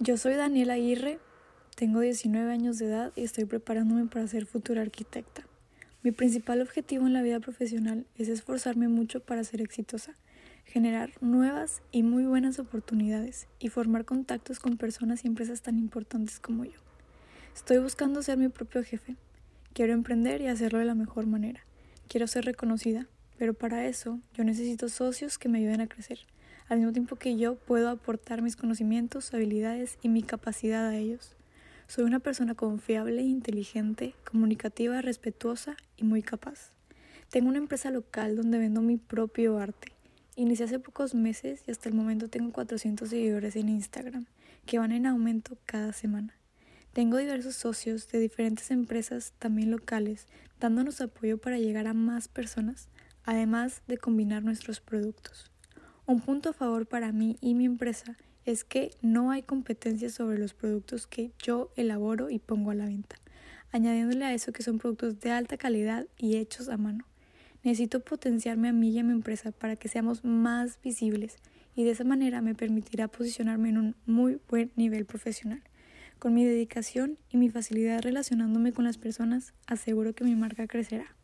Yo soy Daniela Aguirre, tengo 19 años de edad y estoy preparándome para ser futura arquitecta. Mi principal objetivo en la vida profesional es esforzarme mucho para ser exitosa, generar nuevas y muy buenas oportunidades y formar contactos con personas y empresas tan importantes como yo. Estoy buscando ser mi propio jefe. Quiero emprender y hacerlo de la mejor manera. Quiero ser reconocida, pero para eso yo necesito socios que me ayuden a crecer al mismo tiempo que yo puedo aportar mis conocimientos, habilidades y mi capacidad a ellos. Soy una persona confiable, inteligente, comunicativa, respetuosa y muy capaz. Tengo una empresa local donde vendo mi propio arte. Inicié hace pocos meses y hasta el momento tengo 400 seguidores en Instagram, que van en aumento cada semana. Tengo diversos socios de diferentes empresas, también locales, dándonos apoyo para llegar a más personas, además de combinar nuestros productos. Un punto a favor para mí y mi empresa es que no hay competencia sobre los productos que yo elaboro y pongo a la venta, añadiéndole a eso que son productos de alta calidad y hechos a mano. Necesito potenciarme a mí y a mi empresa para que seamos más visibles y de esa manera me permitirá posicionarme en un muy buen nivel profesional. Con mi dedicación y mi facilidad relacionándome con las personas, aseguro que mi marca crecerá.